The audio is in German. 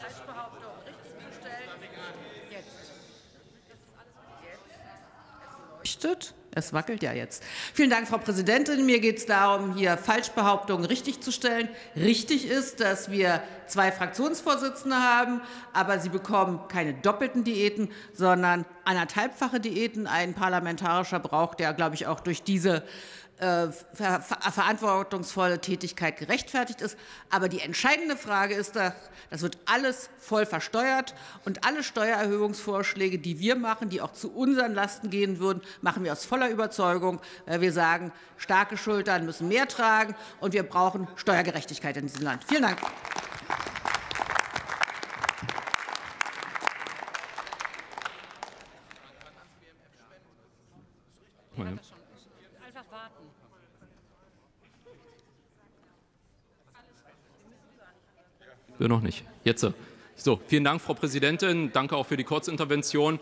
Falschbehauptung richtig zu. Jetzt. Jetzt. Es leuchtet wackelt ja jetzt. Vielen Dank, Frau Präsidentin. Mir geht es darum, hier Falschbehauptungen richtigzustellen. Richtig ist, dass wir zwei Fraktionsvorsitzende haben, aber sie bekommen keine doppelten Diäten, sondern anderthalbfache Diäten. Ein Parlamentarischer braucht, der, glaube ich, auch durch diese äh, ver verantwortungsvolle Tätigkeit gerechtfertigt ist. Aber die entscheidende Frage ist, dass, das wird alles voll versteuert und alle Steuererhöhungsvorschläge, die wir machen, die auch zu unseren Lasten gehen würden, machen wir aus voller Überzeugung. Wir sagen, starke Schultern müssen mehr tragen und wir brauchen Steuergerechtigkeit in diesem Land. Vielen Dank. Wir noch nicht. Jetzt. So, vielen Dank, Frau Präsidentin. Danke auch für die Kurzintervention.